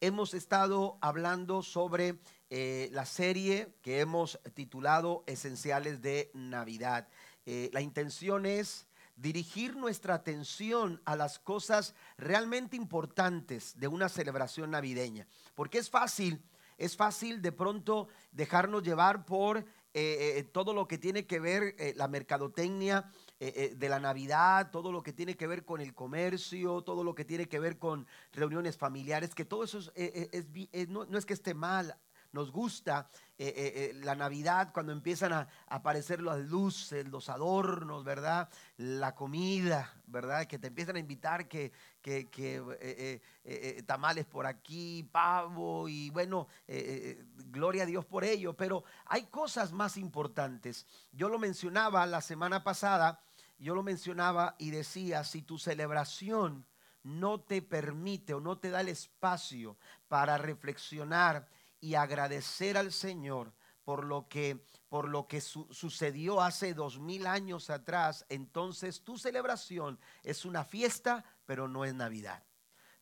hemos estado hablando sobre eh, la serie que hemos titulado Esenciales de Navidad. Eh, la intención es dirigir nuestra atención a las cosas realmente importantes de una celebración navideña, porque es fácil, es fácil de pronto dejarnos llevar por eh, todo lo que tiene que ver la mercadotecnia, eh, eh, de la Navidad, todo lo que tiene que ver con el comercio, todo lo que tiene que ver con reuniones familiares, que todo eso es, eh, no, es que esté mal, nos gusta la Navidad cuando empiezan a, aparecer las luces, los adornos, ¿verdad? La comida, ¿verdad? Que te empiezan a invitar que, que, tamales por aquí, pavo y bueno, gloria a Dios por ello. Pero hay cosas más importantes. Yo lo mencionaba la semana pasada yo lo mencionaba y decía, si tu celebración no te permite o no te da el espacio para reflexionar y agradecer al Señor por lo que, por lo que sucedió hace dos mil años atrás, entonces tu celebración es una fiesta, pero no es Navidad.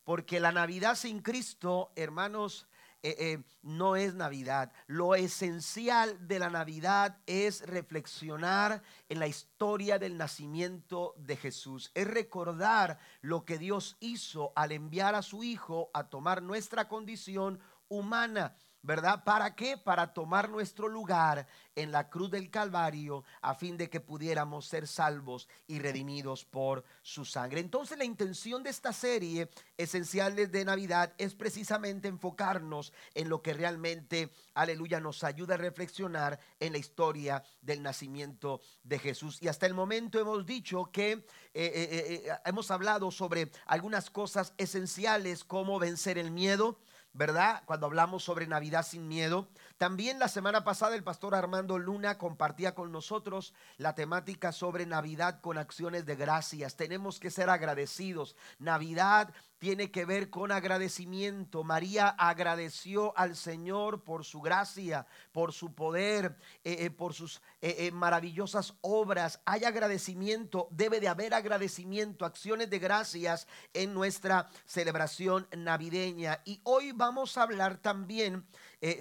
Porque la Navidad sin Cristo, hermanos, eh, eh, no es Navidad. Lo esencial de la Navidad es reflexionar en la historia del nacimiento de Jesús. Es recordar lo que Dios hizo al enviar a su Hijo a tomar nuestra condición humana ¿verdad? ¿Para qué? Para tomar nuestro lugar en la cruz del Calvario a fin de que pudiéramos ser salvos y redimidos por su sangre. Entonces la intención de esta serie esenciales de Navidad es precisamente enfocarnos en lo que realmente, aleluya, nos ayuda a reflexionar en la historia del nacimiento de Jesús. Y hasta el momento hemos dicho que eh, eh, eh, hemos hablado sobre algunas cosas esenciales como vencer el miedo, ¿verdad? Cuando hablamos sobre Navidad sin miedo. También la semana pasada el pastor Armando Luna compartía con nosotros la temática sobre Navidad con acciones de gracias. Tenemos que ser agradecidos. Navidad tiene que ver con agradecimiento. María agradeció al Señor por su gracia, por su poder, eh, eh, por sus eh, maravillosas obras. Hay agradecimiento, debe de haber agradecimiento, acciones de gracias en nuestra celebración navideña. Y hoy vamos a hablar también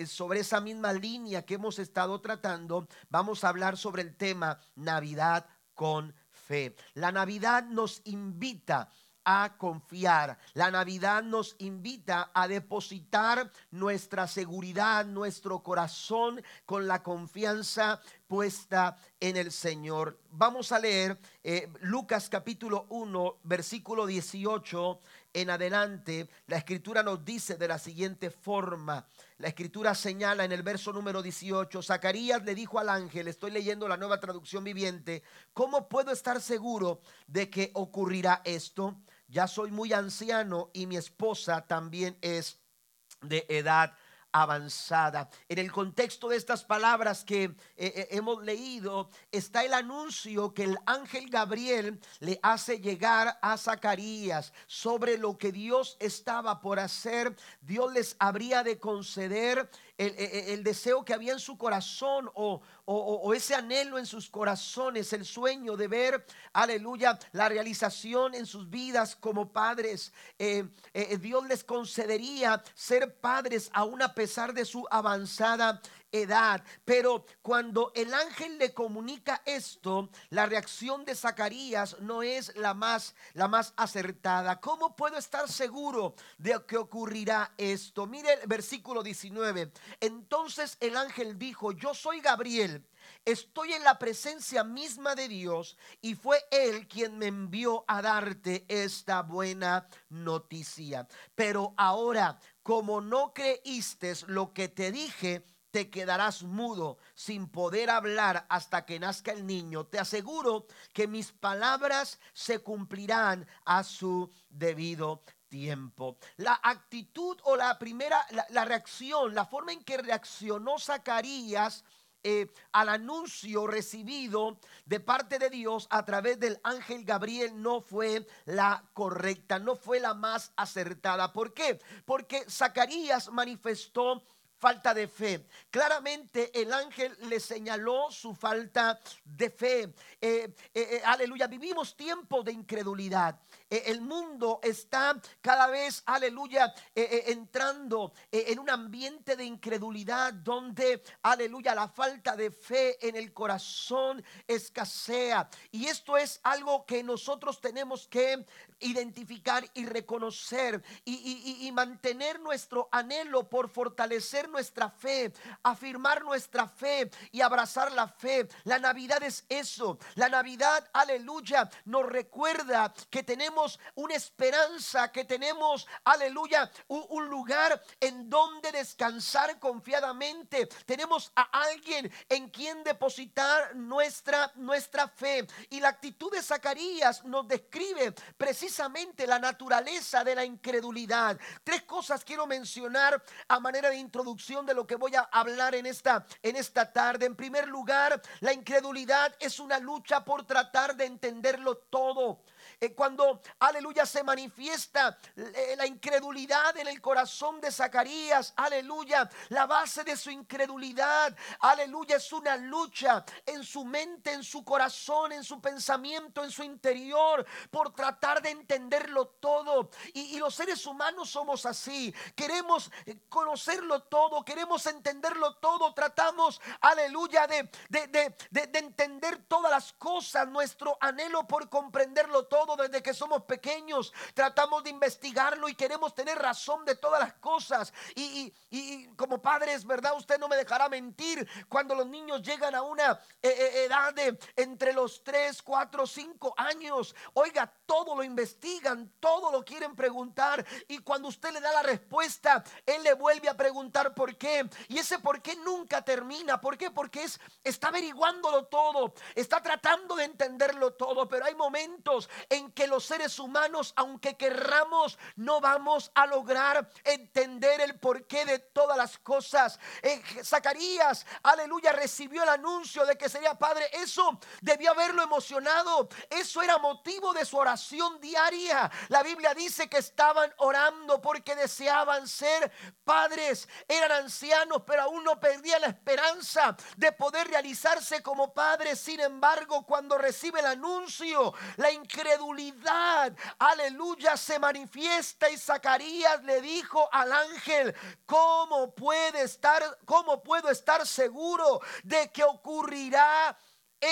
sobre esa misma línea que hemos estado tratando. Vamos a hablar sobre el tema Navidad con fe. La Navidad nos invita a confiar. La Navidad nos invita a depositar nuestra seguridad, nuestro corazón con la confianza puesta en el Señor. Vamos a leer eh, Lucas capítulo 1, versículo 18 en adelante. La escritura nos dice de la siguiente forma. La escritura señala en el verso número 18, Zacarías le dijo al ángel, estoy leyendo la nueva traducción viviente, ¿cómo puedo estar seguro de que ocurrirá esto? ya soy muy anciano y mi esposa también es de edad avanzada. En el contexto de estas palabras que eh, eh, hemos leído está el anuncio que el ángel Gabriel le hace llegar a Zacarías sobre lo que Dios estaba por hacer. Dios les habría de conceder el, deseo que había en su corazón o, ese anhelo en sus corazones, el sueño de ver, aleluya, la realización en sus vidas como padres. Eh, eh, Dios les concedería ser padres aún a pesar de su avanzada edad. Pero cuando el ángel le comunica esto, la reacción de Zacarías no es la más, la más acertada. ¿Cómo puedo estar seguro de que ocurrirá esto? Mire el versículo 19. Entonces el ángel dijo, yo soy Gabriel. Estoy en la presencia misma de Dios y fue Él quien me envió a darte esta buena noticia. Pero ahora, como no creíste lo que te dije, te quedarás mudo sin poder hablar hasta que nazca el niño. Te aseguro que mis palabras se cumplirán a su debido tiempo. La actitud o la primera, la, reacción, la forma en que reaccionó Zacarías eh, al anuncio recibido de parte de Dios a través del ángel Gabriel no fue la correcta, no fue la más acertada. ¿Por qué? Porque Zacarías manifestó falta de fe. Claramente el ángel le señaló su falta de fe. Eh, eh, eh, aleluya, vivimos tiempos de incredulidad. el mundo está cada vez, aleluya, entrando en un ambiente de incredulidad donde, aleluya, la falta de fe en el corazón escasea. Y esto es algo que nosotros tenemos que identificar y reconocer y, mantener nuestro anhelo por fortalecer nuestra fe, afirmar nuestra fe y abrazar la fe. La Navidad es eso. La Navidad, aleluya, nos recuerda que tenemos una esperanza, que tenemos, aleluya, un, lugar en donde descansar confiadamente. Tenemos a alguien en quien depositar nuestra, nuestra fe. Y la actitud de Zacarías nos describe precisamente la naturaleza de la incredulidad. Tres cosas quiero mencionar a manera de introducción de lo que voy a hablar en esta, en esta tarde. En primer lugar, la incredulidad es una lucha por tratar de entenderlo todo. Eh, cuando, aleluya, se manifiesta eh, la incredulidad en el corazón de Zacarías, aleluya, la base de su incredulidad, aleluya, es una lucha en su mente, en su corazón, en su pensamiento, en su interior, por tratar de entenderlo todo. Y, los seres humanos somos así, queremos eh, conocerlo todo, queremos entenderlo todo, tratamos, aleluya, de, de, de entender todas las cosas, nuestro anhelo por comprenderlo todo desde que somos pequeños. Tratamos de investigarlo y queremos tener razón de todas las cosas. Y, como padres, ¿verdad? Usted no me dejará mentir cuando los niños llegan a una eh, eh, edad de entre los 3, 4, 5 años. Oiga, todo lo investigan, todo lo quieren preguntar. Y cuando usted le da la respuesta, él le vuelve a preguntar por qué. Y ese por qué nunca termina. ¿Por qué? Porque es, está averiguándolo todo, está tratando de entenderlo todo. Pero hay momentos en que los seres humanos, aunque querramos, no vamos a lograr entender el porqué de todas las cosas. Eh, Zacarías, aleluya, recibió el anuncio de que sería padre. Eso debió haberlo emocionado. Eso era motivo de su oración diaria. La Biblia dice que estaban orando porque deseaban ser padres. Eran ancianos, pero aún no perdían la esperanza de poder realizarse como padres. Sin embargo, cuando recibe el anuncio, la aleluya, se manifiesta y Zacarías le dijo al ángel, ¿cómo puede estar, cómo puedo estar seguro de que ocurrirá?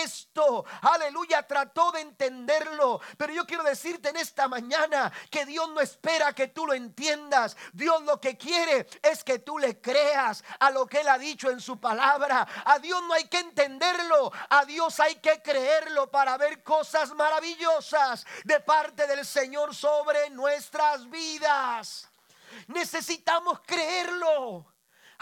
Esto. Aleluya, trató de entenderlo. Pero yo quiero decirte en esta mañana que Dios no espera que tú lo entiendas. Dios lo que quiere es que tú le creas a lo que Él ha dicho en su palabra. A Dios no hay que entenderlo. A Dios hay que creerlo para ver cosas maravillosas de parte del Señor sobre nuestras vidas. Necesitamos creerlo.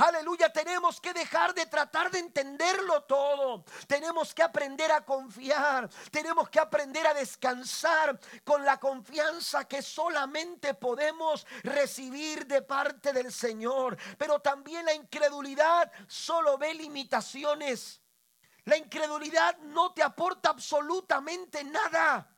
Aleluya, tenemos que dejar de tratar de entenderlo todo. Tenemos que aprender a confiar. Tenemos que aprender a descansar con la confianza que solamente podemos recibir de parte del Señor. Pero también la incredulidad solo ve limitaciones. La incredulidad no te aporta absolutamente nada.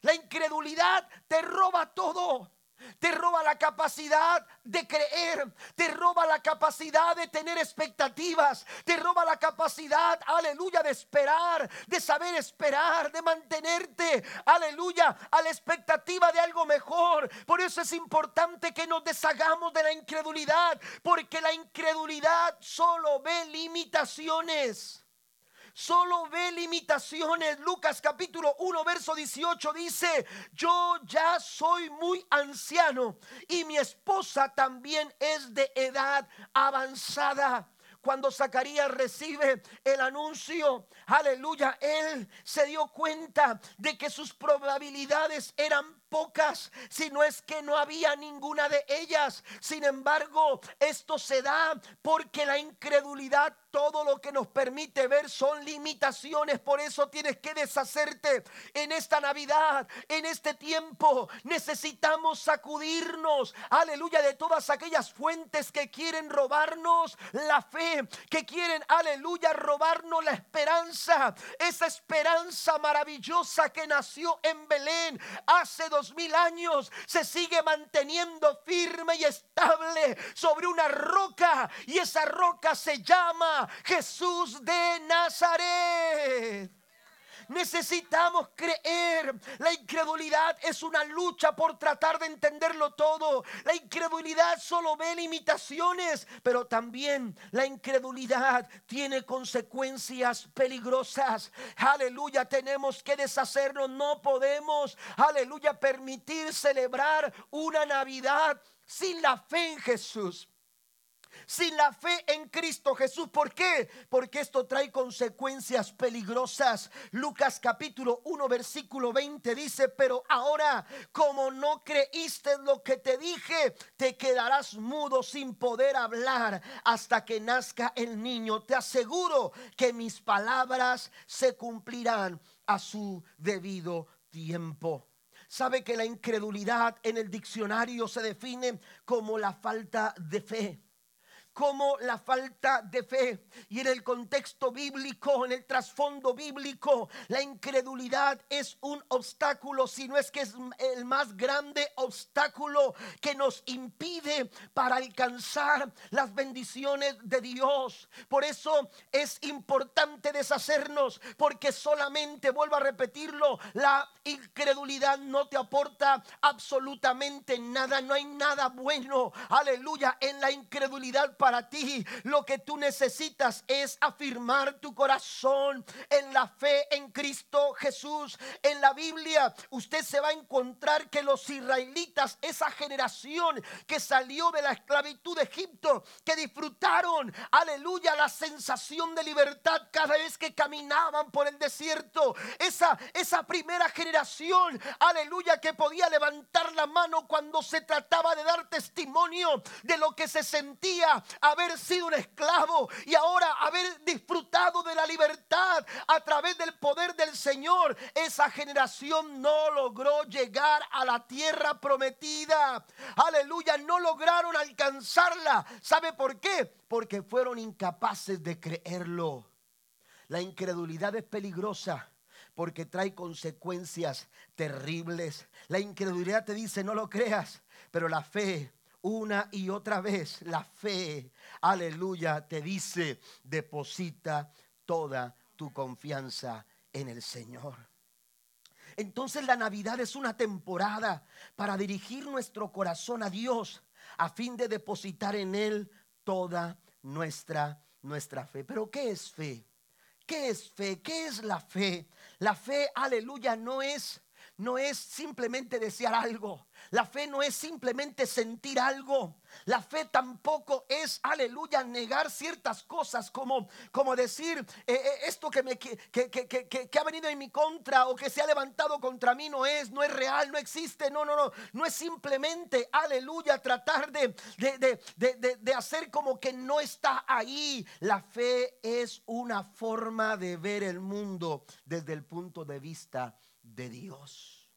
La incredulidad te roba todo te roba la capacidad de creer, te roba la capacidad de tener expectativas, te roba la capacidad, aleluya, de esperar, de saber esperar, de mantenerte, aleluya, a la expectativa de algo mejor. Por eso es importante que nos deshagamos de la incredulidad, porque la incredulidad solo ve limitaciones solo ve limitaciones. Lucas capítulo 1, verso 18 dice, yo ya soy muy anciano y mi esposa también es de edad avanzada cuando Zacarías recibe el anuncio, aleluya, él se dio cuenta de que sus probabilidades eran pocas, si no es que no había ninguna de ellas. Sin embargo, esto se da porque la incredulidad todo lo que nos permite ver son limitaciones. Por eso tienes que deshacerte en esta Navidad, en este tiempo. Necesitamos sacudirnos, aleluya, de todas aquellas fuentes que quieren robarnos la fe, que quieren, aleluya, robarnos la esperanza. Esa esperanza maravillosa que nació en Belén hace dos dos mil años se sigue manteniendo firme y estable sobre una roca y esa roca se llama Jesús de Nazaret. Necesitamos creer. La incredulidad es una lucha por tratar de entenderlo todo. La incredulidad solo ve limitaciones, pero también la incredulidad tiene consecuencias peligrosas. Aleluya, tenemos que deshacernos. No podemos, aleluya, permitir celebrar una Navidad sin la fe en Jesús sin la fe en Cristo Jesús. ¿Por qué? Porque esto trae consecuencias peligrosas. Lucas capítulo 1 versículo 20 dice, pero ahora como no creíste lo que te dije, te quedarás mudo sin poder hablar hasta que nazca el niño. Te aseguro que mis palabras se cumplirán a su debido tiempo. Sabe que la incredulidad en el diccionario se define como la falta de fe como la falta de fe. Y en el contexto bíblico, en el trasfondo bíblico, la incredulidad es un obstáculo, si no es que es el más grande obstáculo que nos impide para alcanzar las bendiciones de Dios. Por eso es importante deshacernos, porque solamente, vuelvo a repetirlo, la incredulidad no te aporta absolutamente nada, no hay nada bueno, aleluya, en la incredulidad para ti. Lo que tú necesitas es afirmar tu corazón en la fe en Cristo Jesús. En la Biblia usted se va a encontrar que los israelitas, esa generación que salió de la esclavitud de Egipto, que disfrutaron, aleluya, la sensación de libertad cada vez que caminaban por el desierto. Esa, esa primera generación, aleluya, que podía levantar la mano cuando se trataba de dar testimonio de lo que se sentía haber sido un esclavo y ahora haber disfrutado de la libertad a través del poder del Señor. Esa generación no logró llegar a la tierra prometida. Aleluya, no lograron alcanzarla. ¿Sabe por qué? Porque fueron incapaces de creerlo. La incredulidad es peligrosa porque trae consecuencias terribles. La incredulidad te dice, no lo creas, pero la fe una y otra vez la fe, aleluya, te dice, deposita toda tu confianza en el Señor. Entonces la Navidad es una temporada para dirigir nuestro corazón a Dios a fin de depositar en Él toda nuestra, nuestra fe. Pero ¿qué es fe? ¿Qué es fe? ¿Qué es la fe? La fe, aleluya, no es no es simplemente desear algo. La fe no es simplemente sentir algo. La fe tampoco es, aleluya, negar ciertas cosas como, como decir eh, eh, esto que, me, que, que, ha venido en mi contra o que se ha levantado contra mí no es, no es real, no existe. No, no, no. No es simplemente, aleluya, tratar de, de, de hacer como que no está ahí. La fe es una forma de ver el mundo desde el punto de vista de Dios.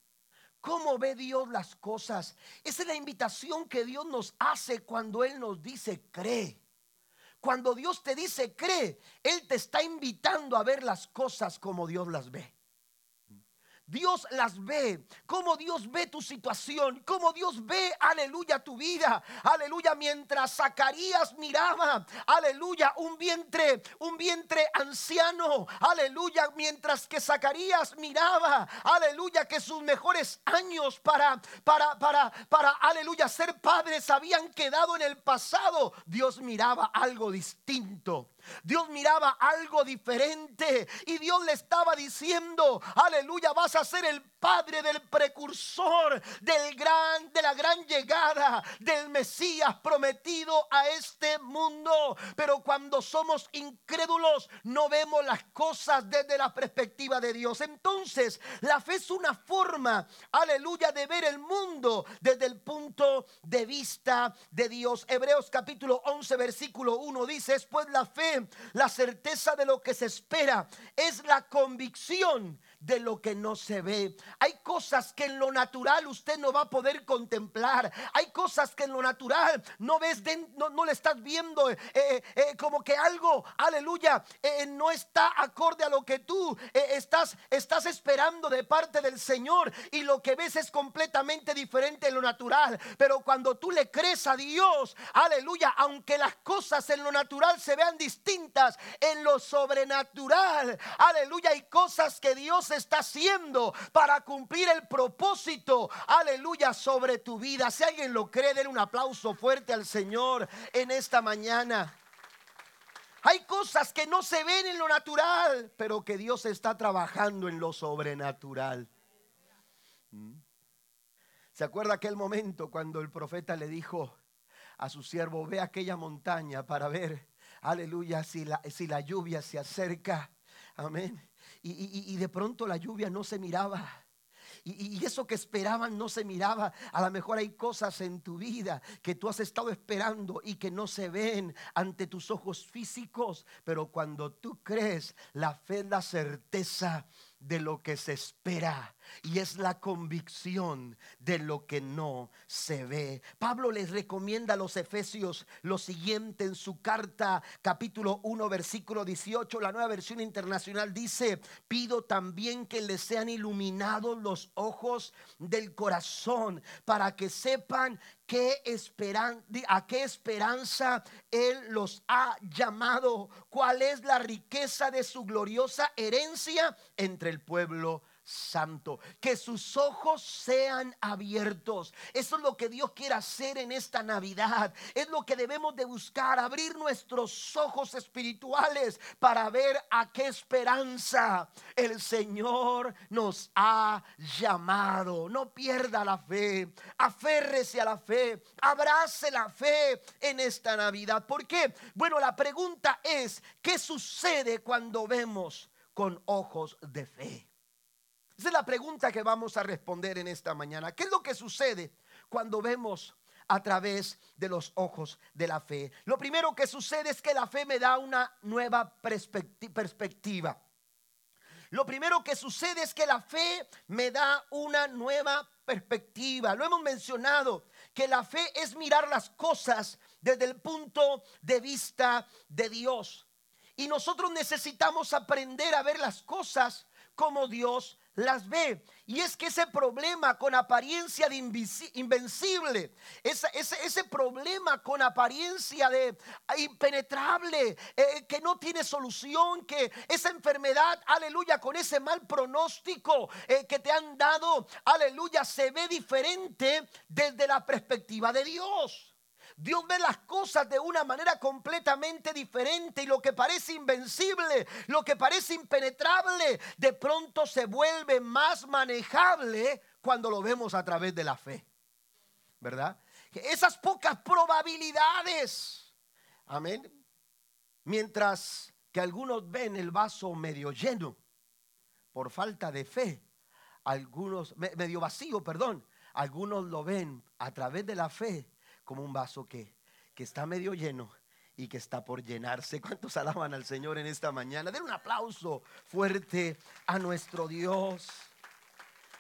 ¿Cómo ve Dios las cosas? Esa es la invitación que Dios nos hace cuando Él nos dice cree. Cuando Dios te dice cree, Él te está invitando a ver las cosas como Dios las ve. Dios las ve, como Dios ve tu situación, como Dios ve, aleluya, tu vida, aleluya, mientras Zacarías miraba, aleluya, un vientre, un vientre anciano, aleluya, mientras que Zacarías miraba, aleluya, que sus mejores años para, para, para, para, aleluya, ser padres habían quedado en el pasado, Dios miraba algo distinto. Dios miraba algo diferente y Dios le estaba diciendo, aleluya, vas a ser el padre del precursor del gran de la gran llegada del Mesías prometido a este mundo. Pero cuando somos incrédulos no vemos las cosas desde la perspectiva de Dios. Entonces, la fe es una forma, aleluya, de ver el mundo desde el punto de vista de Dios. Hebreos capítulo 11 versículo 1 dice, es pues la fe la certeza de lo que se espera, es la convicción de lo que no se ve. Hay cosas que en lo natural usted no va a poder contemplar. Hay cosas que en lo natural no ves, no, le estás viendo eh, eh, eh, como que algo, aleluya, no está acorde a lo que tú estás, estás esperando de parte del Señor y lo que ves es completamente diferente en lo natural. Pero cuando tú le crees a Dios, aleluya, aunque las cosas en lo natural se vean distintas, en lo sobrenatural, aleluya, hay cosas que Dios está haciendo para cumplir el propósito, aleluya, sobre tu vida. Si alguien lo cree, den un aplauso fuerte al Señor en esta mañana. Hay cosas que no se ven en lo natural, pero que Dios está trabajando en lo sobrenatural. ¿Mm? ¿Se acuerda aquel momento cuando el profeta le dijo a su siervo, ve aquella montaña para ver, aleluya, si la, si la lluvia se acerca? Amén. Y, y de pronto la lluvia no se miraba. Y, eso que esperaban no se miraba. A lo mejor hay cosas en tu vida que tú has estado esperando y que no se ven ante tus ojos físicos. Pero cuando tú crees, la fe es la certeza de lo que se espera y es la convicción de lo que no se ve. Pablo les recomienda a los efesios lo siguiente en su carta capítulo 1 versículo 18, la nueva versión internacional dice, pido también que les sean iluminados los ojos del corazón para que sepan qué esperan, a qué esperanza Él los ha llamado, cuál es la riqueza de su gloriosa herencia entre el pueblo santo. Que sus ojos sean abiertos. Eso es lo que Dios quiere hacer en esta Navidad. Es lo que debemos de buscar, abrir nuestros ojos espirituales para ver a qué esperanza el Señor nos ha llamado. No pierda la fe, aférrese a la fe, abrace la fe en esta Navidad. ¿Por qué? Bueno, la pregunta es, ¿qué sucede cuando vemos con ojos de fe? Esa es la pregunta que vamos a responder en esta mañana. ¿Qué es lo que sucede cuando vemos a través de los ojos de la fe? Lo primero que sucede es que la fe me da una nueva perspectiva. Lo primero que sucede es que la fe me da una nueva perspectiva. Lo hemos mencionado, que la fe es mirar las cosas desde el punto de vista de Dios. Y nosotros necesitamos aprender a ver las cosas como Dios las ve. Y es que ese problema con apariencia de invencible, ese, ese, problema con apariencia de impenetrable, eh, que no tiene solución, que esa enfermedad, aleluya, con ese mal pronóstico eh, que te han dado, aleluya, se ve diferente desde la perspectiva de Dios. Dios ve las cosas de una manera completamente diferente y lo que parece invencible, lo que parece impenetrable, de pronto se vuelve más manejable cuando lo vemos a través de la fe. ¿Verdad? Esas pocas probabilidades. Amén. Mientras que algunos ven el vaso medio lleno por falta de fe, algunos medio vacío, perdón, algunos lo ven a través de la fe como un vaso que, que está medio lleno y que está por llenarse. ¿Cuántos alaban al Señor en esta mañana? Den un aplauso fuerte a nuestro Dios.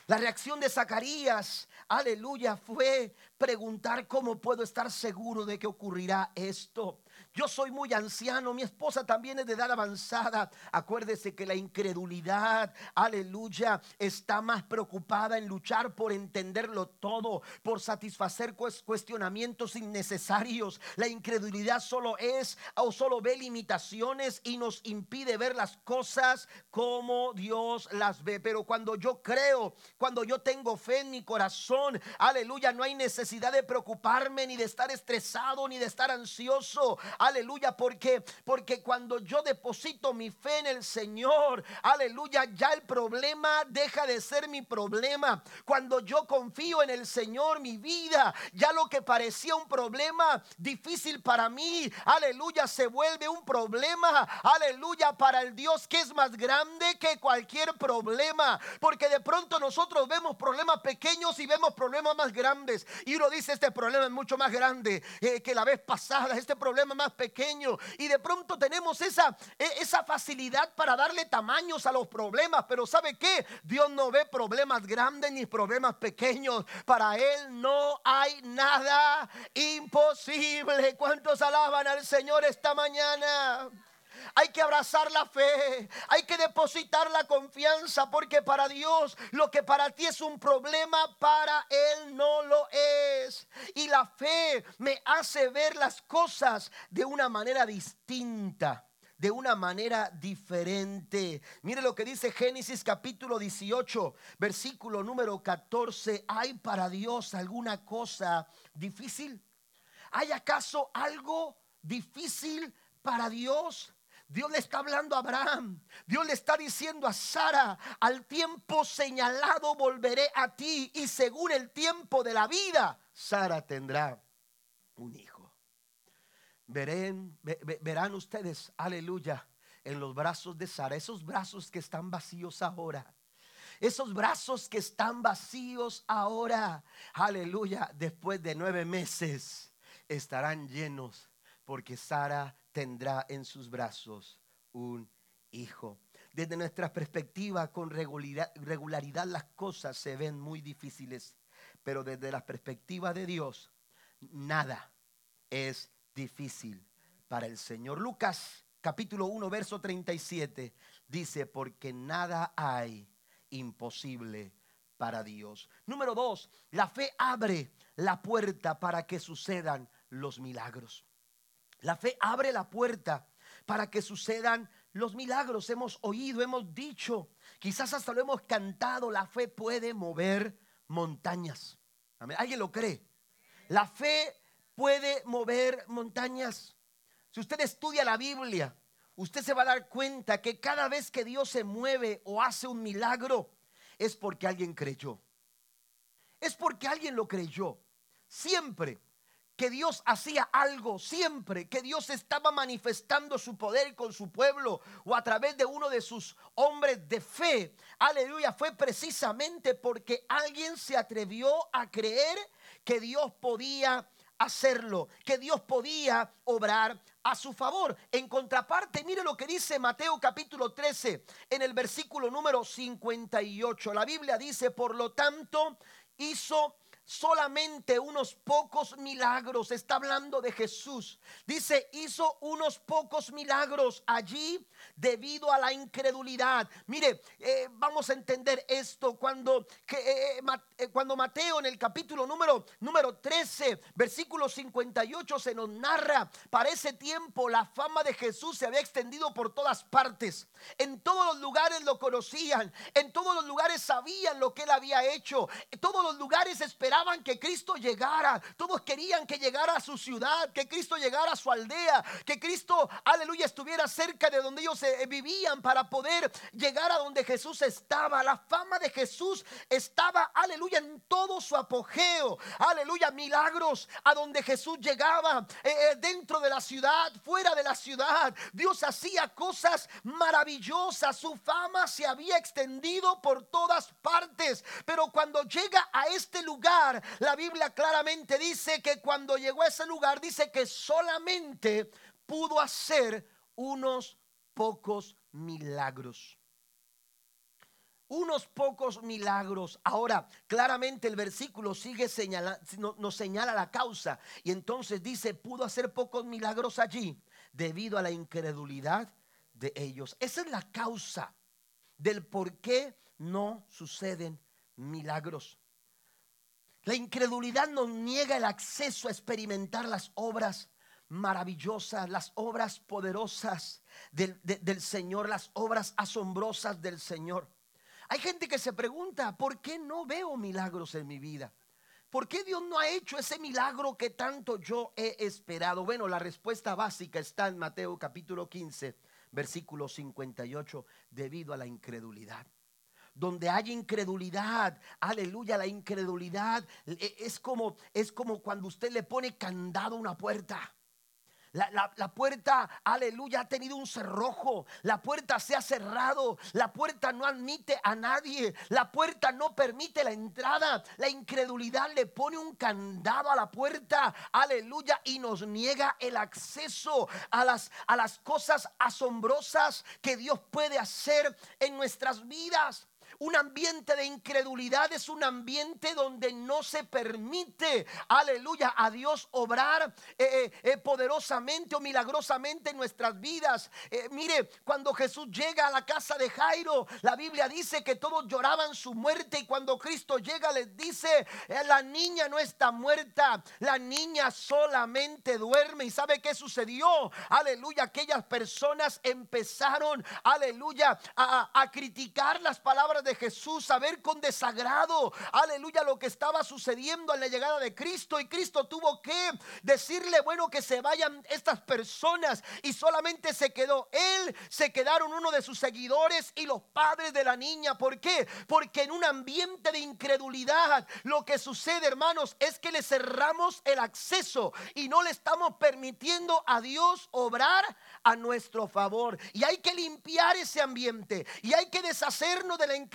La reacción de Zacarías, aleluya, fue preguntar cómo puedo estar seguro de que ocurrirá esto. Yo soy muy anciano, mi esposa también es de edad avanzada. Acuérdese que la incredulidad, aleluya, está más preocupada en luchar por entenderlo todo, por satisfacer cuestionamientos innecesarios. La incredulidad solo es o solo ve limitaciones y nos impide ver las cosas como Dios las ve. Pero cuando yo creo, cuando yo tengo fe en mi corazón, aleluya, no hay necesidad de preocuparme ni de estar estresado ni de estar ansioso. Aleluya, porque porque cuando yo deposito mi fe en el Señor, aleluya, ya el problema deja de ser mi problema. Cuando yo confío en el Señor, mi vida, ya lo que parecía un problema difícil para mí, aleluya, se vuelve un problema, aleluya, para el Dios que es más grande que cualquier problema, porque de pronto nosotros vemos problemas pequeños y vemos problemas más grandes. Y uno dice, este problema es mucho más grande eh, que la vez pasada, este problema más pequeños y de pronto tenemos esa, e, esa facilidad para darle tamaños a los problemas. Pero ¿sabe qué? Dios no ve problemas grandes ni problemas pequeños. Para Él no hay nada imposible. ¿Cuántos alaban al Señor esta mañana? Hay que abrazar la fe, hay que depositar la confianza, porque para Dios lo que para ti es un problema, para Él no lo es. Fe me hace ver las cosas de una manera distinta de una manera diferente. Mire lo que dice Génesis capítulo 18, versículo número 14. ¿Hay para Dios alguna cosa difícil? ¿Hay acaso algo difícil para Dios? Dios le está hablando a Abraham. Dios le está diciendo a Sara, al tiempo señalado volveré a ti y según el tiempo de la vida, Sara tendrá un hijo. Verán, verán ustedes, aleluya, en los brazos de Sara, esos brazos que están vacíos ahora. Esos brazos que están vacíos ahora, aleluya, después de nueve meses estarán llenos porque Sara tendrá en sus brazos un hijo. Desde nuestra perspectiva, con regularidad, las cosas se ven muy difíciles, pero desde la perspectiva de Dios, nada es difícil para el Señor. Lucas capítulo 1, verso 37 dice, porque nada hay imposible para Dios. Número 2, la fe abre la puerta para que sucedan los milagros. La fe abre la puerta para que sucedan los milagros. Hemos oído, hemos dicho, quizás hasta lo hemos cantado, la fe puede mover montañas. ¿Alguien lo cree? La fe puede mover montañas. Si usted estudia la Biblia, usted se va a dar cuenta que cada vez que Dios se mueve o hace un milagro, es porque alguien creyó. Es porque alguien lo creyó. Siempre que Dios hacía algo siempre, que Dios estaba manifestando su poder con su pueblo o a través de uno de sus hombres de fe. Aleluya, fue precisamente porque alguien se atrevió a creer que Dios podía hacerlo, que Dios podía obrar a su favor. En contraparte, mire lo que dice Mateo capítulo 13 en el versículo número 58. La Biblia dice, por lo tanto, hizo solamente unos pocos milagros. Está hablando de Jesús. Dice, hizo unos pocos milagros allí debido a la incredulidad. Mire, eh, vamos a entender esto cuando, eh, eh, cuando Mateo en el capítulo número, número 13, versículo 58 se nos narra, para ese tiempo la fama de Jesús se había extendido por todas partes. En todos los lugares lo conocían, en todos los lugares sabían lo que él había hecho, en todos los lugares esperaban que Cristo llegara, todos querían que llegara a su ciudad, que Cristo llegara a su aldea, que Cristo, aleluya, estuviera cerca de donde ellos eh, vivían para poder llegar a donde Jesús estaba. La fama de Jesús estaba, aleluya, en todo su apogeo. Aleluya, milagros a donde Jesús llegaba, eh, eh, dentro de la ciudad, fuera de la ciudad. Dios hacía cosas maravillosas. Su fama se había extendido por todas partes. Pero cuando llega a este lugar, la Biblia claramente dice que cuando llegó a ese lugar, dice que solamente pudo hacer unos pocos milagros. Unos pocos milagros. Ahora, claramente el versículo sigue señalando, nos señala la causa. Y entonces dice, pudo hacer pocos milagros allí debido a la incredulidad de ellos. Esa es la causa del por qué no suceden milagros. La incredulidad nos niega el acceso a experimentar las obras maravillosas, las obras poderosas del, Señor, las obras asombrosas del Señor. Hay gente que se pregunta, ¿por qué no veo milagros en mi vida? ¿Por qué Dios no ha hecho ese milagro que tanto yo he esperado? Bueno, la respuesta básica está en Mateo capítulo 15, versículo 58, debido a la incredulidad donde hay incredulidad, aleluya, la incredulidad e, es como es como cuando usted le pone candado a una puerta. La, puerta, aleluya, ha tenido un cerrojo. La puerta se ha cerrado. La puerta no admite a nadie. La puerta no permite la entrada. La incredulidad le pone un candado a la puerta. Aleluya. Y nos niega el acceso a las, a las cosas asombrosas que Dios puede hacer en nuestras vidas. Un ambiente de incredulidad es un ambiente donde no se permite, aleluya, a Dios obrar eh, eh, eh, poderosamente o milagrosamente en nuestras vidas. mire, cuando Jesús llega a la casa de Jairo, la Biblia dice que todos lloraban su muerte y cuando Cristo llega les dice, la niña no está muerta, la niña solamente duerme. ¿Y sabe qué sucedió? Aleluya, aquellas personas empezaron, aleluya, a, a criticar las palabras de Jesús, a ver con desagrado, aleluya, lo que estaba sucediendo en la llegada de Cristo. Y Cristo tuvo que decirle, bueno, que se vayan estas personas. Y solamente se quedó él, se quedaron uno de sus seguidores y los padres de la niña. ¿Por qué? Porque en un ambiente de incredulidad, lo que sucede, hermanos, es que le cerramos el acceso y no le estamos permitiendo a Dios obrar a nuestro favor. Y hay que limpiar ese ambiente y hay que deshacernos de la incredulidad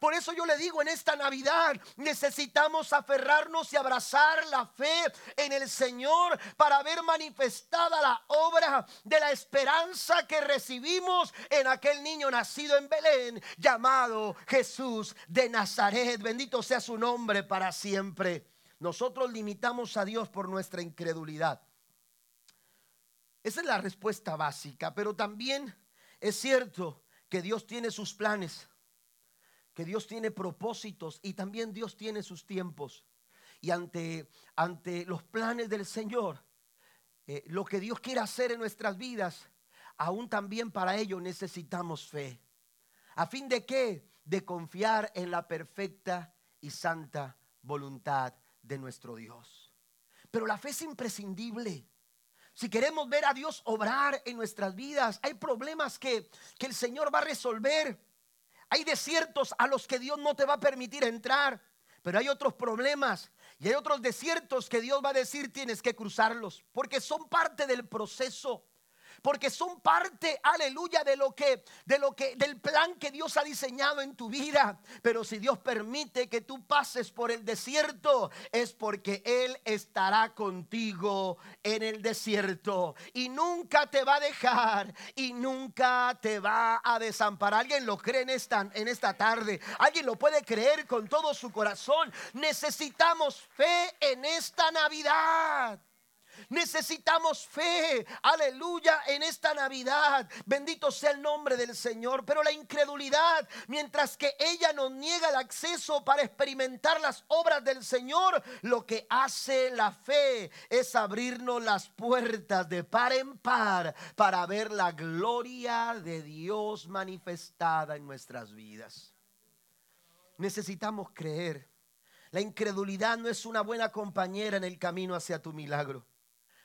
por eso yo le digo en esta Navidad, necesitamos aferrarnos y abrazar la fe en el Señor para ver manifestada la obra de la esperanza que recibimos en aquel niño nacido en Belén llamado Jesús de Nazaret. Bendito sea su nombre para siempre. Nosotros limitamos a Dios por nuestra incredulidad. Esa es la respuesta básica, pero también es cierto que Dios tiene sus planes que Dios tiene propósitos y también Dios tiene sus tiempos. Y ante, ante los planes del Señor, eh, lo que Dios quiere hacer en nuestras vidas, aún también para ello necesitamos fe. ¿A fin de qué? De confiar en la perfecta y santa voluntad de nuestro Dios. Pero la fe es imprescindible. Si queremos ver a Dios obrar en nuestras vidas, hay problemas que, que el Señor va a resolver hay desiertos a los que Dios no te va a permitir entrar, pero hay otros problemas y hay otros desiertos que Dios va a decir tienes que cruzarlos, porque son parte del proceso porque son parte, aleluya, de lo que, de lo que, del plan que Dios ha diseñado en tu vida. Pero si Dios permite que tú pases por el desierto, es porque Él estará contigo en el desierto y nunca te va a dejar y nunca te va a desamparar. ¿Alguien lo cree en esta, en esta tarde? ¿Alguien lo puede creer con todo su corazón? Necesitamos fe en esta Navidad. Necesitamos fe, aleluya, en esta Navidad. Bendito sea el nombre del Señor. Pero la incredulidad, mientras que ella nos niega el acceso para experimentar las obras del Señor, lo que hace la fe es abrirnos las puertas de par en par para ver la gloria de Dios manifestada en nuestras vidas. Necesitamos creer. La incredulidad no es una buena compañera en el camino hacia tu milagro.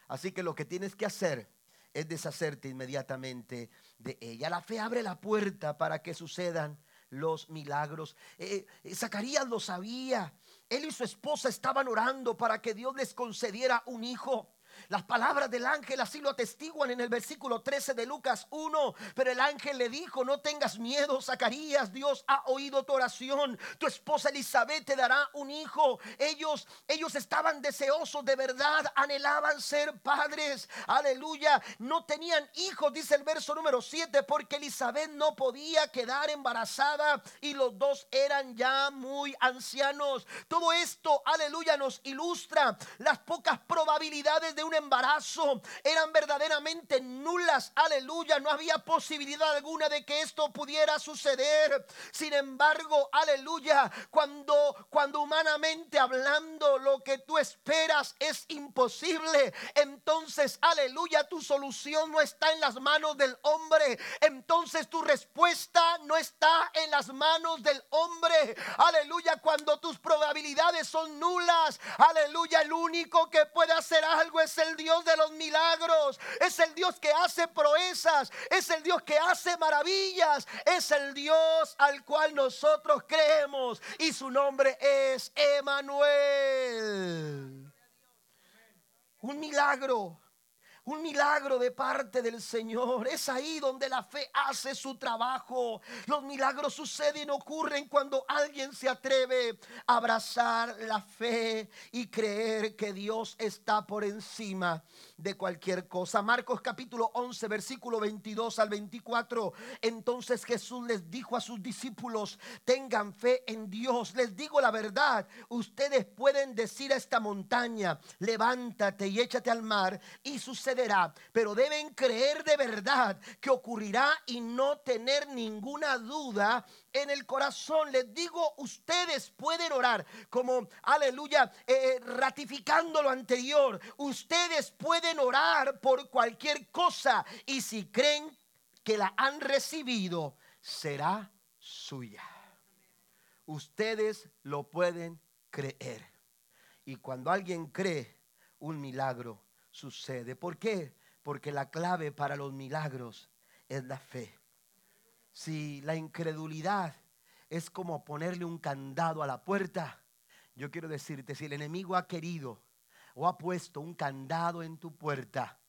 Así que lo que tienes que hacer es deshacerte inmediatamente de ella. La fe abre la puerta para que sucedan los milagros. Eh, eh, Zacarías lo sabía. Él y su esposa estaban orando para que Dios les concediera un hijo. Las palabras del ángel así lo atestiguan en el versículo 13 de Lucas 1. Pero el ángel le dijo, no tengas miedo, Zacarías, Dios ha oído tu oración. Tu esposa Elizabeth te dará un hijo. Ellos, ellos estaban deseosos de verdad, anhelaban ser padres. Aleluya. No tenían hijos, dice el verso número 7, porque Elizabeth no podía quedar embarazada y los dos eran ya muy ancianos. Todo esto, aleluya, nos ilustra las pocas probabilidades de un embarazo eran verdaderamente nulas. Aleluya, no había posibilidad alguna de que esto pudiera suceder. Sin embargo, aleluya, cuando cuando humanamente hablando lo que tú esperas es imposible, entonces, aleluya, tu solución no está en las manos del hombre. Entonces tu respuesta no está en las manos del hombre. Aleluya, cuando tus probabilidades son nulas, aleluya, el único que puede hacer algo es el Dios de los milagros, es el Dios que hace proezas, es el Dios que hace maravillas, es el Dios al cual nosotros creemos y su nombre es Emanuel. Un milagro, un milagro de parte del Señor. Es ahí donde la fe hace su trabajo. Los milagros suceden, ocurren cuando alguien se atreve a abrazar la fe y creer que Dios está por encima de cualquier cosa. Marcos capítulo 11, versículo 22 al 24. Entonces Jesús les dijo a sus discípulos, tengan fe en Dios. Les digo la verdad, ustedes pueden decir a esta montaña, levántate y échate al mar y sucederá. Pero deben creer de verdad que ocurrirá y no tener ninguna duda en el corazón. Les digo, ustedes pueden orar como, aleluya, eh, eh, ratificando lo anterior. Ustedes pueden orar por cualquier cosa y si creen que la han recibido, será suya. Ustedes lo pueden creer. Y cuando alguien cree, un milagro sucede. ¿Por qué? Porque la clave para los milagros es la fe. Si la incredulidad es como ponerle un candado a la puerta, yo quiero decirte, si el enemigo ha querido o ha puesto un candado en tu puerta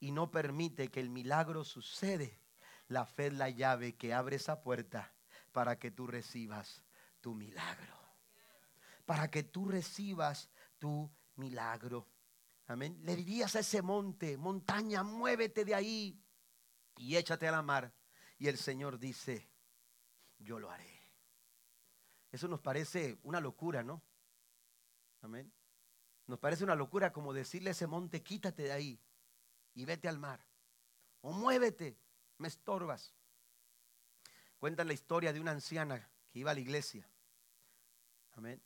y no permite que el milagro sucede, la fe es la llave que abre esa puerta para que tú recibas tu milagro. Para que tú recibas tu milagro. Amén. Le dirías a ese monte, montaña, muévete de ahí y échate a la mar. Y el Señor dice, yo lo haré. Eso nos parece una locura, ¿no? Amén. Nos parece una locura como decirle a ese monte, quítate de ahí y vete al mar. O muévete, me estorbas. Cuentan la historia de una anciana que iba a la iglesia. Amén.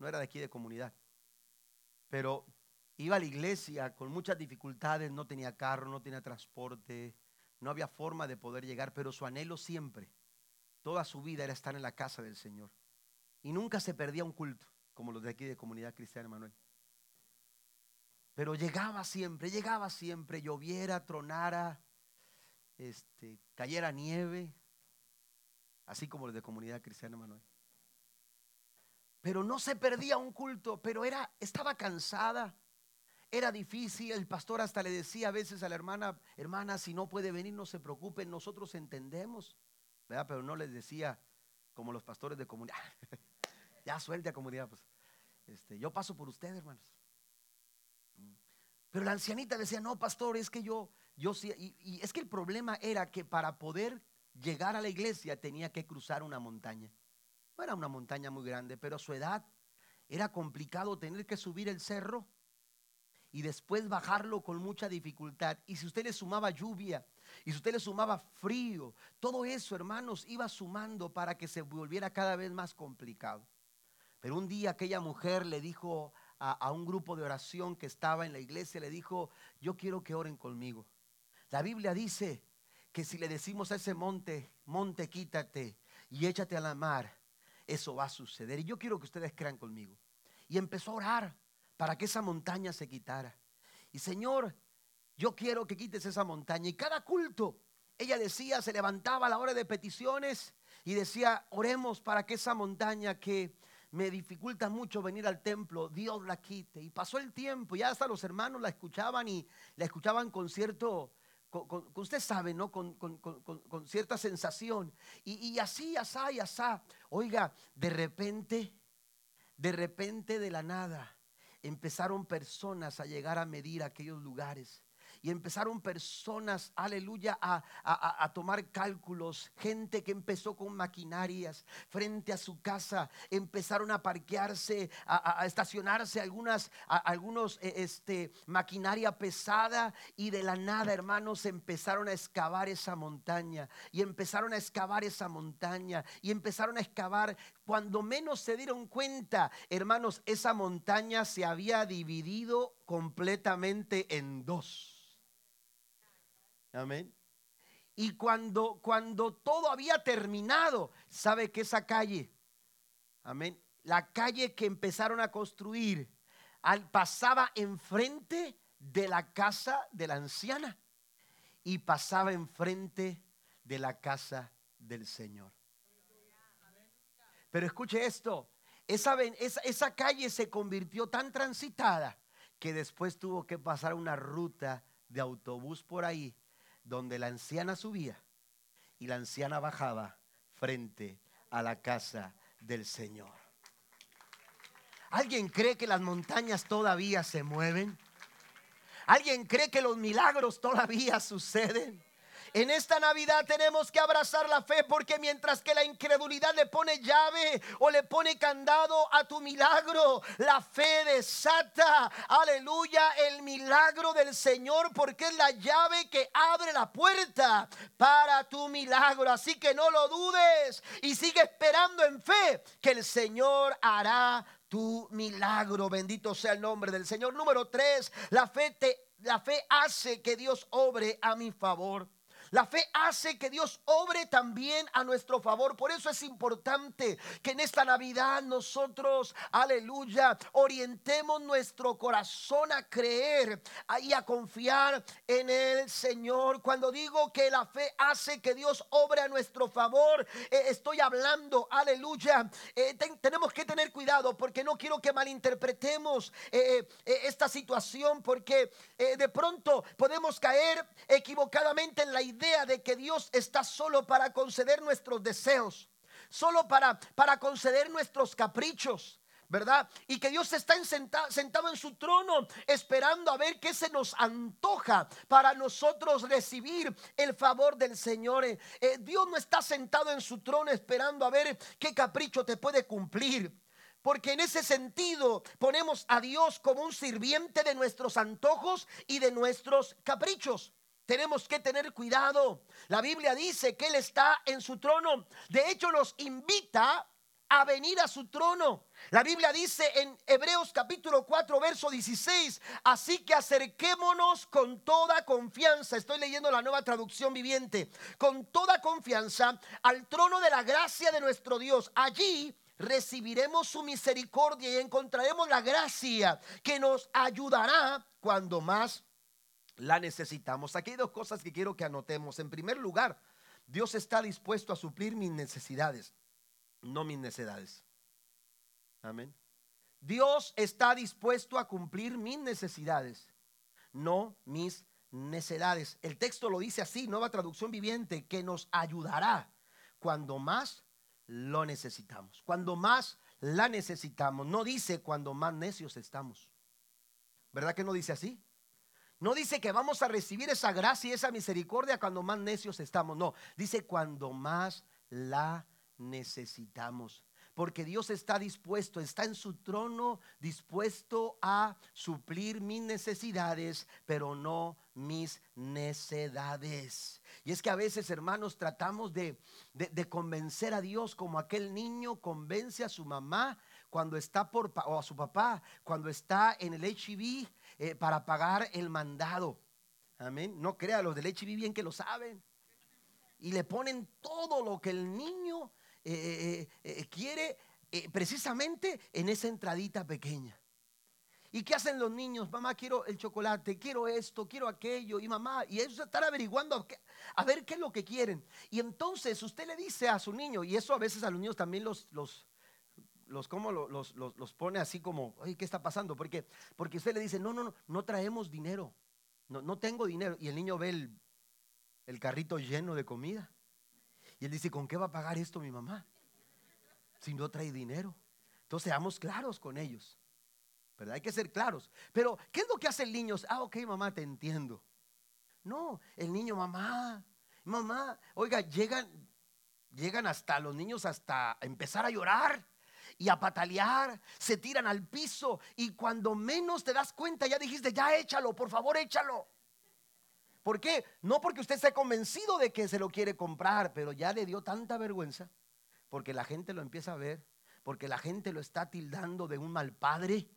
No era de aquí de comunidad. Pero iba a la iglesia con muchas dificultades, no tenía carro, no tenía transporte, no había forma de poder llegar, pero su anhelo siempre, toda su vida era estar en la casa del Señor. Y nunca se perdía un culto, como los de aquí de Comunidad Cristiana Manuel. Pero llegaba siempre, llegaba siempre, lloviera, tronara, este, cayera nieve, así como los de Comunidad Cristiana Manuel. Pero no se perdía un culto, pero era, estaba cansada, era difícil, el pastor hasta le decía a veces a la hermana, hermana, si no puede venir, no se preocupe, nosotros entendemos, ¿verdad? Pero no les decía como los pastores de comunidad, ya suelte a comunidad, pues, este, yo paso por usted, hermanos. Pero la ancianita decía, no, pastor, es que yo, yo sí, y, y es que el problema era que para poder llegar a la iglesia tenía que cruzar una montaña. No era una montaña muy grande, pero a su edad era complicado tener que subir el cerro y después bajarlo con mucha dificultad. Y si usted le sumaba lluvia, y si usted le sumaba frío, todo eso, hermanos, iba sumando para que se volviera cada vez más complicado. Pero un día aquella mujer le dijo a, a, un grupo de oración que estaba en la iglesia, le dijo, yo quiero que oren conmigo. La Biblia dice que si le decimos a ese monte, monte quítate y échate a la mar, eso va a suceder. Y yo quiero que ustedes crean conmigo. Y empezó a orar para que esa montaña se quitara. Y Señor, yo quiero que quites esa montaña. Y cada culto, ella decía, se levantaba a la hora de peticiones y decía, oremos para que esa montaña que me dificulta mucho venir al templo, Dios la quite. Y pasó el tiempo, ya hasta los hermanos la escuchaban y la escuchaban con cierto, con, usted sabe, ¿no? Con, con cierta sensación. Y, y así, asá y asá. Oiga, de repente, de repente de la nada empezaron personas a llegar a medir aquellos lugares. Y empezaron personas, aleluya, a, tomar cálculos. Gente que empezó con maquinarias frente a su casa. Empezaron a parquearse, a, estacionarse algunas, algunos, e, este, maquinaria pesada. Y de la nada, hermanos, empezaron a excavar esa montaña. Y empezaron a excavar esa montaña. Y empezaron a excavar. Cuando menos se dieron cuenta, hermanos, esa montaña se había dividido completamente en dos. Amén. Y cuando, cuando todo había terminado, sabe que esa calle, amén, la calle que empezaron a construir, al, pasaba enfrente de la casa de la anciana y pasaba enfrente de la casa del Señor. Pero escuche esto, esa, esa, esa calle se convirtió tan transitada que después tuvo que pasar una ruta de autobús por ahí donde la anciana subía y la anciana bajaba frente a la casa del Señor. ¿Alguien cree que las montañas todavía se mueven? ¿Alguien cree que los milagros todavía suceden? En esta Navidad tenemos que abrazar la fe porque mientras que la incredulidad le pone llave o le pone candado a tu milagro, la fe desata, aleluya, el milagro del Señor porque es la llave que abre la puerta para tu milagro. Así que no lo dudes y sigue esperando en fe que el Señor hará tu milagro. Bendito sea el nombre del Señor. Número tres, la fe te la fe hace que Dios obre a mi favor. La fe hace que Dios obre también a nuestro favor. Por eso es importante que en esta Navidad nosotros, aleluya, orientemos nuestro corazón a creer y a confiar en el Señor. Cuando digo que la fe hace que Dios obre a nuestro favor, eh, estoy hablando, aleluya. Eh, tenemos que tener cuidado porque no quiero que malinterpretemos eh, esta situación porque de pronto podemos caer equivocadamente en la idea de que Dios está solo para conceder nuestros deseos, solo para, para conceder nuestros caprichos. ¿verdad? Y que Dios está sentado en su trono esperando a ver qué se nos antoja para nosotros recibir el favor del Señor. Eh, eh, Dios no está sentado en su trono esperando a ver qué capricho te puede cumplir. Porque en ese sentido ponemos a Dios como un sirviente de nuestros antojos y de nuestros caprichos. Tenemos que tener cuidado. La Biblia dice que Él está en su trono. De hecho, nos invita a venir a su trono. La Biblia dice en Hebreos capítulo 4, verso 16, así que acerquémonos con toda confianza, estoy leyendo la nueva traducción viviente, con toda confianza al trono de la gracia de nuestro Dios. Allí recibiremos su misericordia y encontraremos la gracia que nos ayudará cuando más la necesitamos. Aquí hay dos cosas que quiero que anotemos. En primer lugar, Dios está dispuesto a suplir mis necesidades, no mis necesidades. Amén. Dios está dispuesto a cumplir mis necesidades, no mis necedades. El texto lo dice así, nueva traducción viviente, que nos ayudará cuando más lo necesitamos, cuando más la necesitamos. No dice cuando más necios estamos. ¿Verdad que no dice así? No dice que vamos a recibir esa gracia y esa misericordia cuando más necios estamos. No, dice cuando más la necesitamos. Porque Dios está dispuesto, está en su trono, dispuesto a suplir mis necesidades, pero no mis necedades. Y es que a veces, hermanos, tratamos de, de, convencer a Dios como aquel niño convence a su mamá cuando está por, o a su papá, cuando está en el HIV eh, para pagar el mandado. Amén. No crea, los de leche bien que lo saben. Y le ponen todo lo que el niño eh, eh, quiere precisamente en esa entradita pequeña. ¿Y qué hacen los niños? Mamá, quiero el chocolate, quiero esto, quiero aquello. Y mamá, y eso estar averiguando a ver qué es lo que quieren. Y entonces usted le dice a su niño, y eso a veces a los niños también los, los, los, como los, los, pone así como, ¿qué está pasando? Porque, porque usted le dice, no, no, no, no traemos dinero, no, no tengo dinero. Y el niño ve el, el carrito lleno de comida. Y él dice, ¿con qué va a pagar esto mi mamá? Si no trae dinero. Entonces seamos claros con ellos. ¿Verdad? Hay que ser claros. Pero, ¿qué es lo que hace el niño? Ah, ok, mamá, te entiendo. No, el niño, mamá, mamá, oiga, llegan, llegan hasta los niños hasta empezar a llorar y a patalear, se tiran al piso y cuando menos te das cuenta ya dijiste, ya échalo, por favor échalo. ¿Por qué? No porque usted esté convencido de que se lo quiere comprar, pero ya le dio tanta vergüenza porque la gente lo empieza a ver, porque la gente lo está tildando de un mal padre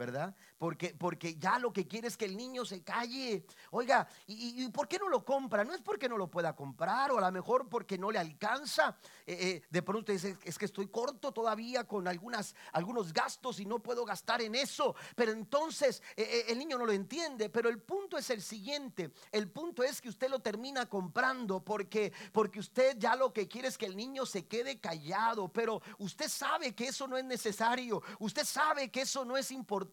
¿verdad? Porque, porque ya lo que quiere es que el niño se calle. Oiga, ¿y, por qué no lo compra? No es porque no lo pueda comprar o a lo mejor porque no le alcanza. Eh, eh, de pronto dice, es que estoy corto todavía con algunas, algunos gastos y no puedo gastar en eso. Pero entonces eh, el niño no lo entiende. Pero el punto es el siguiente. El punto es que usted lo termina comprando porque, porque usted ya lo que quiere es que el niño se quede callado. Pero usted sabe que eso no es necesario. Usted sabe que eso no es importante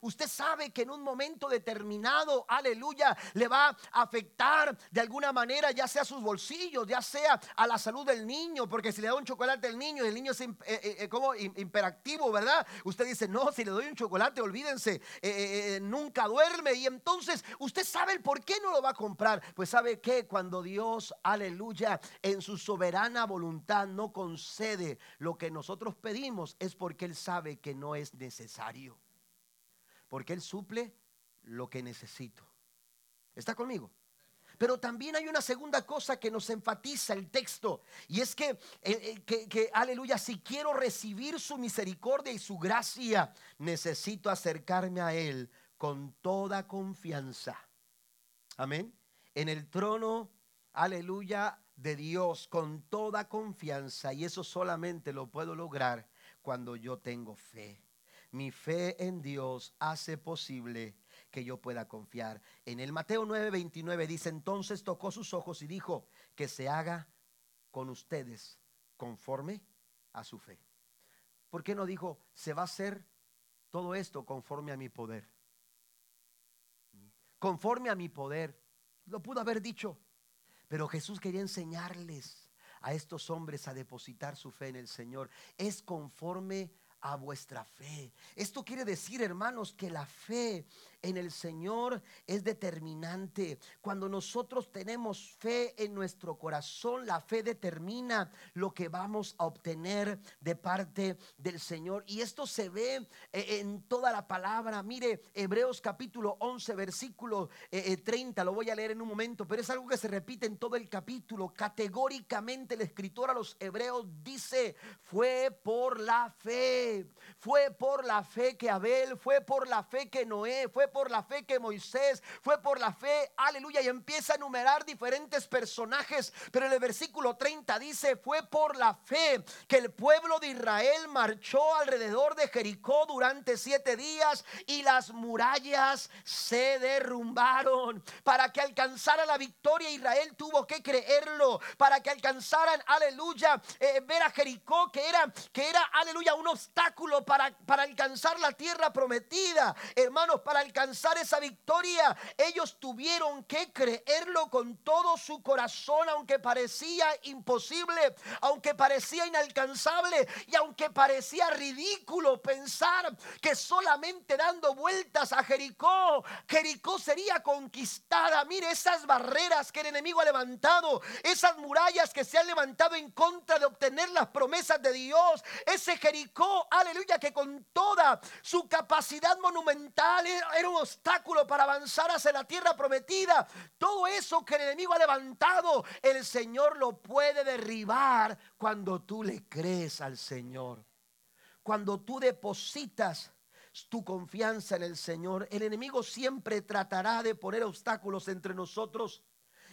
Usted sabe que en un momento determinado, aleluya, le va a afectar de alguna manera, ya sea a sus bolsillos, ya sea a la salud del niño, porque si le da un chocolate al niño el niño es eh, eh, como imperactivo, ¿verdad? Usted dice, no, si le doy un chocolate, olvídense, nunca duerme. Y entonces usted sabe el por qué no lo va a comprar. Pues sabe que cuando Dios, aleluya, en su soberana voluntad no concede lo que nosotros pedimos, es porque Él sabe que no es necesario. Porque Él suple lo que necesito. ¿Está conmigo? Pero también hay una segunda cosa que nos enfatiza el texto y es que, eh, eh, que, aleluya, si quiero recibir su misericordia y su gracia, necesito acercarme a Él con toda confianza. Amén. En el trono, aleluya, de Dios con toda confianza y eso solamente lo puedo lograr cuando yo tengo fe. Mi fe en Dios hace posible que yo pueda confiar. En el Mateo 9:29 dice, entonces tocó sus ojos y dijo, que se haga con ustedes conforme a su fe. ¿Por qué no dijo, se va a hacer todo esto conforme a mi poder? Conforme a mi poder. Lo pudo haber dicho, pero Jesús quería enseñarles a estos hombres a depositar su fe en el Señor. Es conforme a vuestra fe. Esto quiere decir, hermanos, que la fe en el Señor es determinante. Cuando nosotros tenemos fe en nuestro corazón, la fe determina lo que vamos a obtener de parte del Señor. Y esto se ve eh, en toda la palabra. Mire, Hebreos capítulo 11, versículo 30, eh, eh, lo voy a leer en un momento, pero es algo que se repite en todo el capítulo. Categóricamente el escritor a los hebreos dice, fue por la fe fue por la fe que Abel, fue por la fe que Noé, fue por la fe que Moisés, fue por la fe, aleluya, y empieza a enumerar diferentes personajes, pero en el versículo 30 dice, fue por la fe que el pueblo de Israel marchó alrededor de Jericó durante siete días y las murallas se derrumbaron. Para que alcanzara la victoria Israel tuvo que creerlo, para que alcanzaran, aleluya, eh, ver a Jericó que era, que era, aleluya, un obstáculo para, para alcanzar la tierra prometida. Hermanos, para alcanzar esa victoria, ellos tuvieron que creerlo con todo su corazón, aunque parecía imposible, aunque parecía inalcanzable y aunque parecía ridículo pensar que solamente dando vueltas a Jericó, Jericó sería conquistada. Mire esas barreras que el enemigo ha levantado, esas murallas que se han levantado en contra de obtener las promesas de Dios. Ese Jericó aleluya, que con toda su capacidad monumental era un obstáculo para avanzar hacia la tierra prometida. Todo eso que el enemigo ha levantado, el Señor lo puede derribar cuando tú le crees al Señor. Cuando tú depositas tu confianza en el Señor, el enemigo siempre tratará de poner obstáculos entre nosotros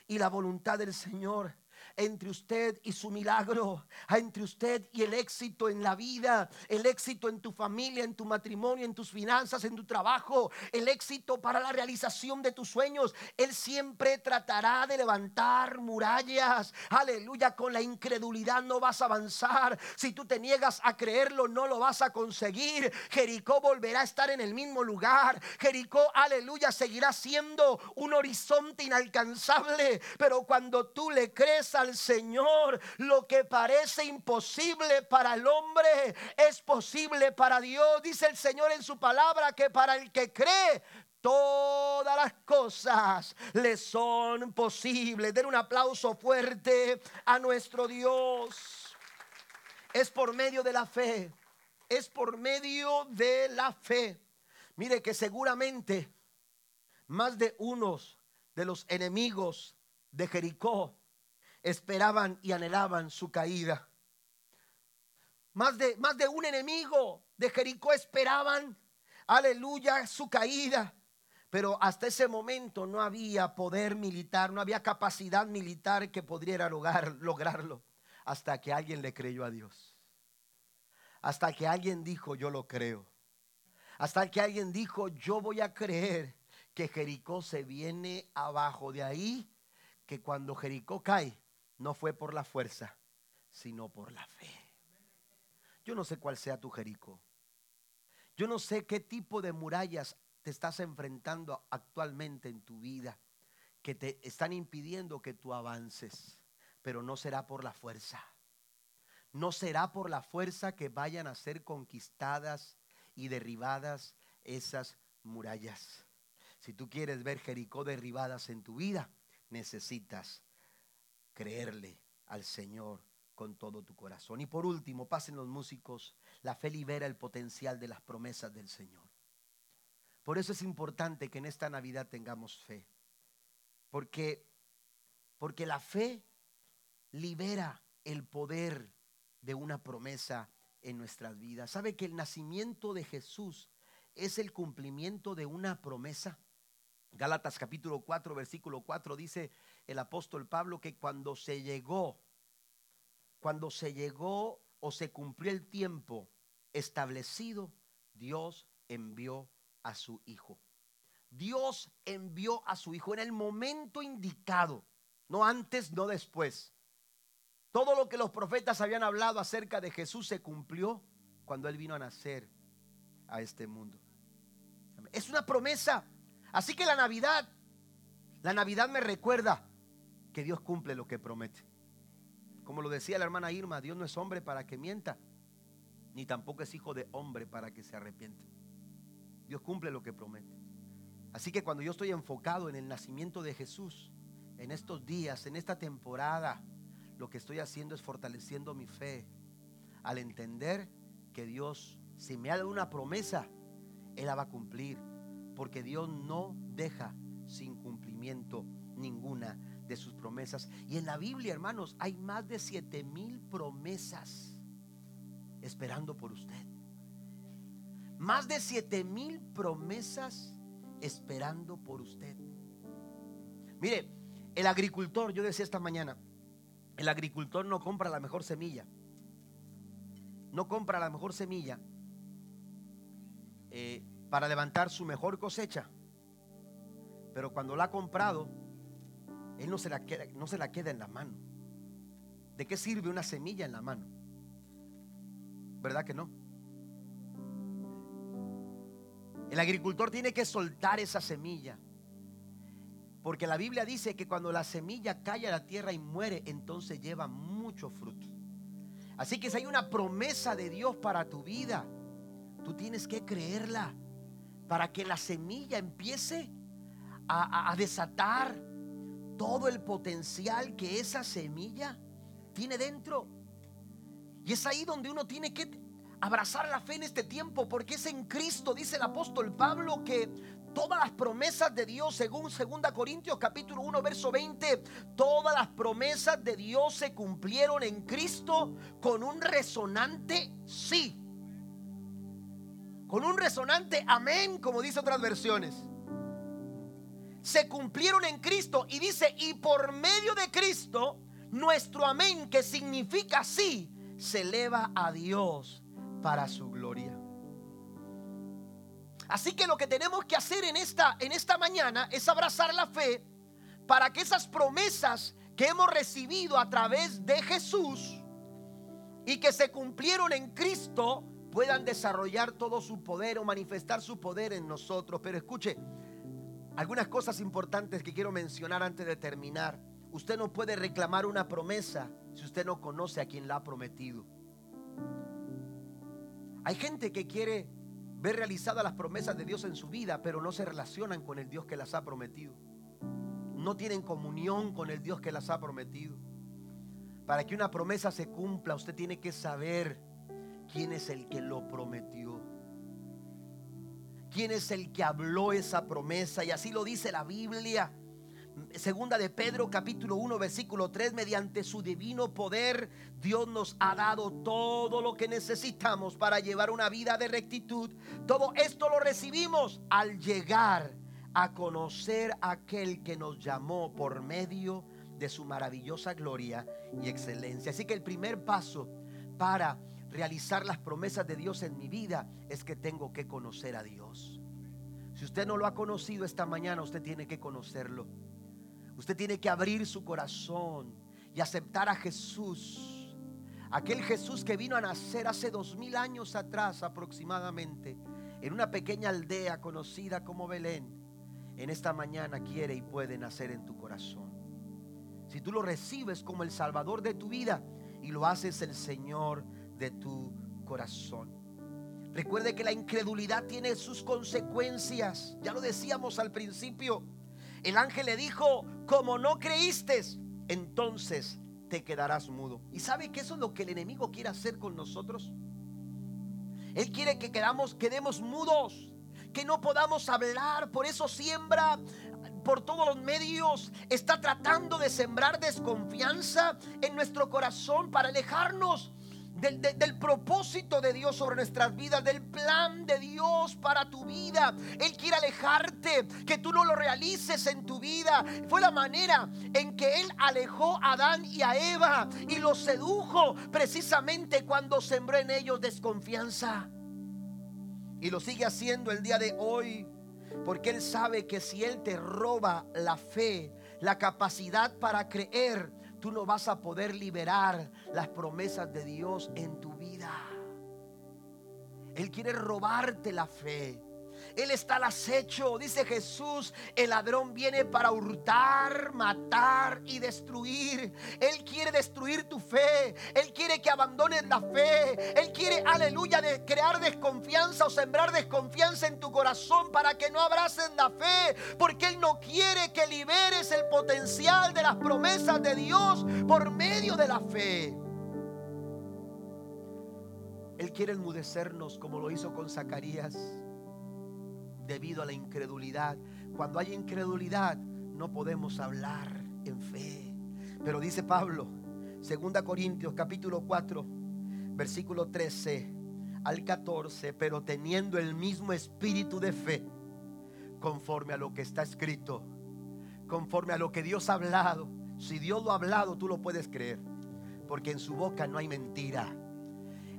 y la voluntad del Señor entre usted y su milagro, entre usted y el éxito en la vida, el éxito en tu familia, en tu matrimonio, en tus finanzas, en tu trabajo, el éxito para la realización de tus sueños. Él siempre tratará de levantar murallas. Aleluya, con la incredulidad no vas a avanzar. Si tú te niegas a creerlo, no lo vas a conseguir. Jericó volverá a estar en el mismo lugar. Jericó, aleluya, seguirá siendo un horizonte inalcanzable. Pero cuando tú le crees al Señor. Lo que parece imposible para el hombre es posible para Dios. Dice el Señor en su palabra que para el que cree todas las cosas le son posibles. Den un aplauso fuerte a nuestro Dios. Es por medio de la fe. Es por medio de la fe. Mire que seguramente más de unos de los enemigos de Jericó esperaban y anhelaban su caída. Más de, más de un enemigo de Jericó esperaban, aleluya, su caída. Pero hasta ese momento no había poder militar, no había capacidad militar que pudiera lograr, lograrlo. Hasta que alguien le creyó a Dios. Hasta que alguien dijo, yo lo creo. Hasta que alguien dijo, yo voy a creer que Jericó se viene abajo. De ahí que cuando Jericó cae, no fue por la fuerza, sino por la fe. Yo no sé cuál sea tu Jericó. Yo no sé qué tipo de murallas te estás enfrentando actualmente en tu vida que te están impidiendo que tú avances, pero no será por la fuerza. No será por la fuerza que vayan a ser conquistadas y derribadas esas murallas. Si tú quieres ver Jericó derribadas en tu vida, necesitas creerle al Señor con todo tu corazón. Y por último, pasen los músicos, la fe libera el potencial de las promesas del Señor. Por eso es importante que en esta Navidad tengamos fe. Porque, porque la fe libera el poder de una promesa en nuestras vidas. ¿Sabe que el nacimiento de Jesús es el cumplimiento de una promesa? Gálatas capítulo 4, versículo 4 dice el apóstol Pablo que cuando se llegó, cuando se llegó o se cumplió el tiempo establecido, Dios envió a su Hijo. Dios envió a su Hijo en el momento indicado, no antes, no después. Todo lo que los profetas habían hablado acerca de Jesús se cumplió cuando Él vino a nacer a este mundo. Es una promesa. Así que la Navidad, la Navidad me recuerda que Dios cumple lo que promete. Como lo decía la hermana Irma, Dios no es hombre para que mienta, ni tampoco es hijo de hombre para que se arrepienta. Dios cumple lo que promete. Así que cuando yo estoy enfocado en el nacimiento de Jesús, en estos días, en esta temporada, lo que estoy haciendo es fortaleciendo mi fe al entender que Dios, si me ha dado una promesa, Él la va a cumplir. Porque Dios no deja sin cumplimiento ninguna de sus promesas. Y en la Biblia, hermanos, hay más de siete mil promesas esperando por usted. Más de siete mil promesas esperando por usted. Mire, el agricultor, yo decía esta mañana, el agricultor no compra la mejor semilla. No compra la mejor semilla eh, para levantar su mejor cosecha. Pero cuando la ha comprado, él no se, la queda, no se la queda en la mano. ¿De qué sirve una semilla en la mano? ¿Verdad que no? El agricultor tiene que soltar esa semilla. Porque la Biblia dice que cuando la semilla cae a la tierra y muere, entonces lleva mucho fruto. Así que si hay una promesa de Dios para tu vida, tú tienes que creerla para que la semilla empiece a, a desatar todo el potencial que esa semilla tiene dentro. Y es ahí donde uno tiene que abrazar la fe en este tiempo, porque es en Cristo, dice el apóstol Pablo, que todas las promesas de Dios, según 2 Corintios capítulo 1, verso 20, todas las promesas de Dios se cumplieron en Cristo con un resonante sí. Con un resonante amén, como dice otras versiones. Se cumplieron en Cristo y dice, y por medio de Cristo, nuestro amén, que significa sí, se eleva a Dios para su gloria. Así que lo que tenemos que hacer en esta, en esta mañana es abrazar la fe para que esas promesas que hemos recibido a través de Jesús y que se cumplieron en Cristo puedan desarrollar todo su poder o manifestar su poder en nosotros. Pero escuche, algunas cosas importantes que quiero mencionar antes de terminar. Usted no puede reclamar una promesa si usted no conoce a quien la ha prometido. Hay gente que quiere ver realizadas las promesas de Dios en su vida, pero no se relacionan con el Dios que las ha prometido. No tienen comunión con el Dios que las ha prometido. Para que una promesa se cumpla, usted tiene que saber quién es el que lo prometió. ¿Quién es el que habló esa promesa? Y así lo dice la Biblia. Segunda de Pedro capítulo 1 versículo 3, mediante su divino poder, Dios nos ha dado todo lo que necesitamos para llevar una vida de rectitud. Todo esto lo recibimos al llegar a conocer a aquel que nos llamó por medio de su maravillosa gloria y excelencia. Así que el primer paso para realizar las promesas de Dios en mi vida es que tengo que conocer a Dios. Si usted no lo ha conocido esta mañana, usted tiene que conocerlo. Usted tiene que abrir su corazón y aceptar a Jesús. Aquel Jesús que vino a nacer hace dos mil años atrás aproximadamente en una pequeña aldea conocida como Belén, en esta mañana quiere y puede nacer en tu corazón. Si tú lo recibes como el Salvador de tu vida y lo haces el Señor de tu corazón. Recuerde que la incredulidad tiene sus consecuencias. Ya lo decíamos al principio. El ángel le dijo, como no creíste, entonces te quedarás mudo. ¿Y sabe que eso es lo que el enemigo quiere hacer con nosotros? Él quiere que quedamos, quedemos mudos, que no podamos hablar. Por eso siembra por todos los medios. Está tratando de sembrar desconfianza en nuestro corazón para alejarnos del, propósito de Dios sobre nuestras vidas, del plan de Dios para tu vida. Él quiere alejarte, que tú no lo realices en tu vida. Fue la manera en que Él alejó a Adán y a Eva y los sedujo precisamente cuando sembró en ellos desconfianza. Y lo sigue haciendo el día de hoy. Porque Él sabe que si Él te roba la fe, la capacidad para creer, tú no vas a poder liberar las promesas de Dios en tu vida. Él quiere robarte la fe. Él está al acecho. Dice Jesús, el ladrón viene para hurtar, matar y destruir. Él quiere destruir tu fe. Él quiere que abandones la fe. Él quiere, aleluya, de crear desconfianza o sembrar desconfianza en tu corazón para que no abraces la fe. Porque Él no quiere que liberes el potencial de las promesas de Dios por medio de la fe. Él quiere enmudecernos como lo hizo con Zacarías debido a la incredulidad. Cuando hay incredulidad no podemos hablar en fe. Pero dice Pablo, 2 Corintios capítulo 4, versículo 13 al 14, pero teniendo el mismo espíritu de fe, conforme a lo que está escrito, conforme a lo que Dios ha hablado. Si Dios lo ha hablado, tú lo puedes creer, porque en su boca no hay mentira.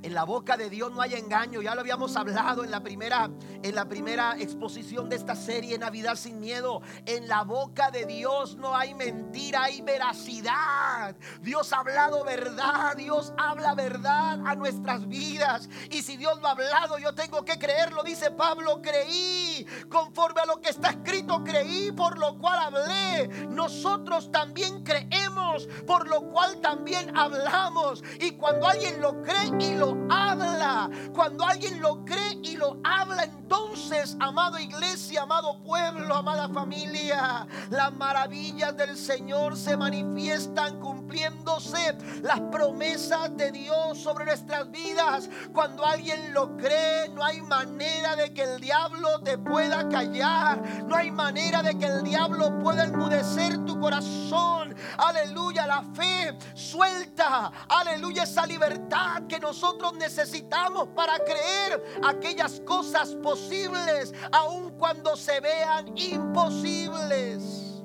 En la boca de Dios no hay engaño. Ya lo habíamos hablado en la primera en la primera exposición de esta serie Navidad sin miedo. En la boca de Dios no hay mentira, hay veracidad. Dios ha hablado verdad, Dios habla verdad a nuestras vidas. Y si Dios lo ha hablado, yo tengo que creerlo, dice Pablo, creí conforme a lo que está escrito, creí por lo cual hablé. Nosotros también creemos, por lo cual también hablamos. Y cuando alguien lo cree y lo habla, cuando alguien lo cree y lo habla, entonces, amado iglesia, amado pueblo, amada familia, las maravillas del Señor se manifiestan cumpliéndose las promesas de Dios sobre nuestras vidas. Cuando alguien lo cree, no hay manera de que el diablo te pueda callar, no hay manera de que el diablo pueda enmudecer tu corazón. Aleluya, la fe suelta, aleluya, esa libertad que nosotros necesitamos para creer aquellas cosas posibles, aun cuando se vean imposibles.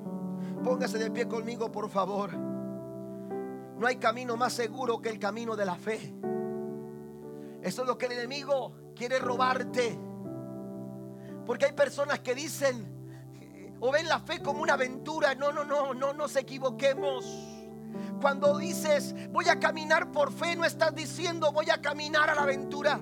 Póngase de pie conmigo, por favor. No hay camino más seguro que el camino de la fe. Eso es lo que el enemigo quiere robarte. Porque hay personas que dicen o ven la fe como una aventura. No, no, no, no nos equivoquemos. Cuando dices voy a caminar por fe, no estás diciendo voy a caminar a la aventura.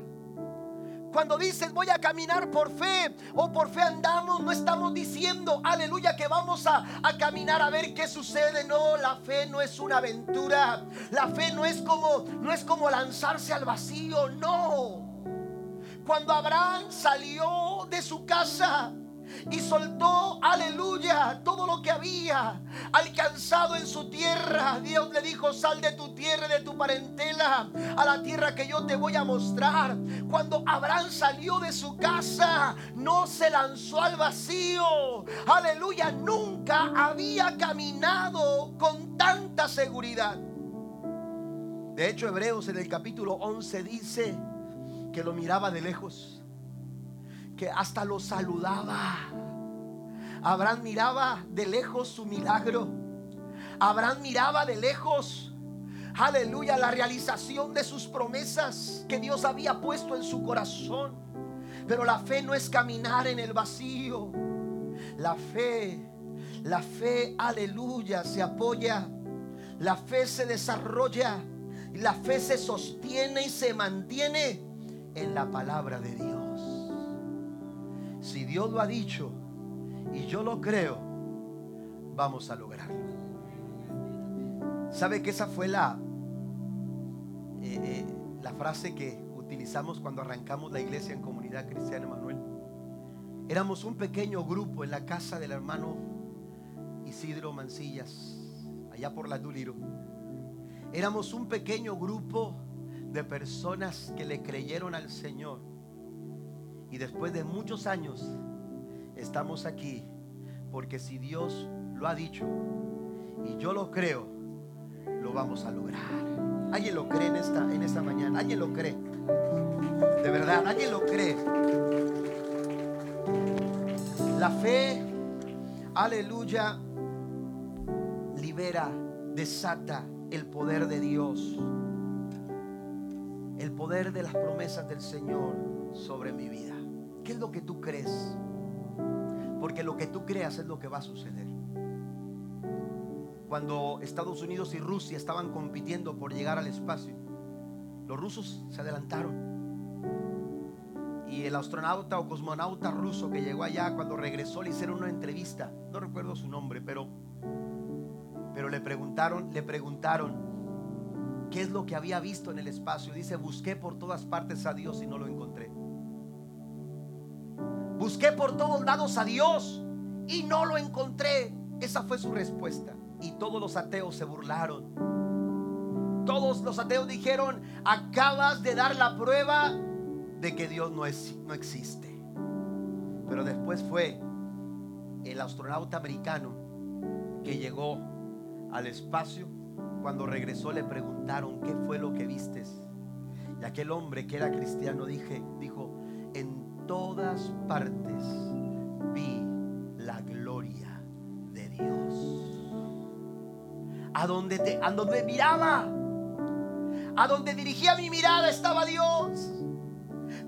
Cuando dices voy a caminar por fe o por fe andamos, no estamos diciendo, aleluya, que vamos a, a, caminar a ver qué sucede. No, la fe no es una aventura. La fe no es como, no es como lanzarse al vacío, no. Cuando Abraham salió de su casa, y soltó, aleluya, todo lo que había alcanzado en su tierra. Dios le dijo, sal de tu tierra, de tu parentela, a la tierra que yo te voy a mostrar. Cuando Abraham salió de su casa, no se lanzó al vacío. Aleluya, nunca había caminado con tanta seguridad. De hecho, Hebreos en el capítulo 11 dice que lo miraba de lejos que hasta lo saludaba. Abraham miraba de lejos su milagro. Abraham miraba de lejos, aleluya, la realización de sus promesas que Dios había puesto en su corazón. Pero la fe no es caminar en el vacío. La fe, la fe, aleluya, se apoya. La fe se desarrolla. La fe se sostiene y se mantiene en la palabra de Dios. Dios lo ha dicho y yo lo creo, vamos a lograrlo. ¿Sabe que esa fue la, eh, eh, la frase que utilizamos cuando arrancamos la iglesia en comunidad cristiana Manuel? Éramos un pequeño grupo en la casa del hermano Isidro Mancillas, allá por la Duliro. Éramos un pequeño grupo de personas que le creyeron al Señor. Y después de muchos años estamos aquí porque si Dios lo ha dicho y yo lo creo, lo vamos a lograr. ¿Alguien lo cree en esta, en esta mañana? ¿Alguien lo cree? De verdad, ¿alguien lo cree? La fe, aleluya, libera, desata el poder de Dios. El poder de las promesas del Señor sobre mi vida. ¿Qué es lo que tú crees? Porque lo que tú creas es lo que va a suceder. Cuando Estados Unidos y Rusia estaban compitiendo por llegar al espacio, los rusos se adelantaron. Y el astronauta o cosmonauta ruso que llegó allá, cuando regresó, le hicieron una entrevista. No recuerdo su nombre, pero, pero le preguntaron, le preguntaron qué es lo que había visto en el espacio. Dice, busqué por todas partes a Dios y no lo encontré. Busqué por todos lados a Dios y no lo encontré. Esa fue su respuesta. Y todos los ateos se burlaron. Todos los ateos dijeron, acabas de dar la prueba de que Dios no, es, no existe. Pero después fue el astronauta americano que llegó al espacio. Cuando regresó le preguntaron, ¿qué fue lo que vistes? Y aquel hombre que era cristiano dije, dijo, todas partes vi la gloria de Dios. A donde, te, a donde miraba, a donde dirigía mi mirada estaba Dios.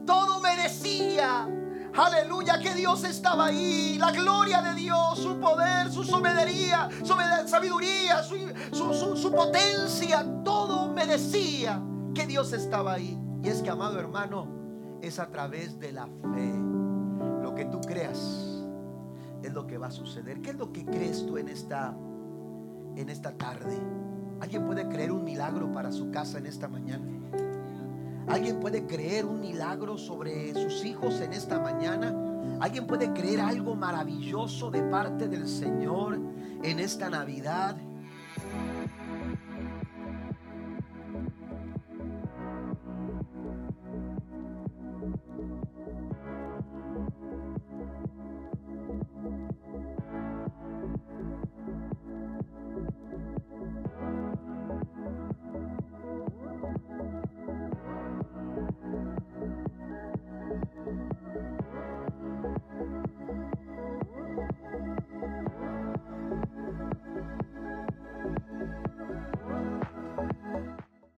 Todo me decía, aleluya, que Dios estaba ahí. La gloria de Dios, su poder, su soberanía, su sabiduría, su, su potencia. Todo me decía que Dios estaba ahí. Y es que, amado hermano, es a través de la fe. Lo que tú creas es lo que va a suceder. ¿Qué es lo que crees tú en esta en esta tarde? ¿Alguien puede creer un milagro para su casa en esta mañana? ¿Alguien puede creer un milagro sobre sus hijos en esta mañana? ¿Alguien puede creer algo maravilloso de parte del Señor en esta Navidad?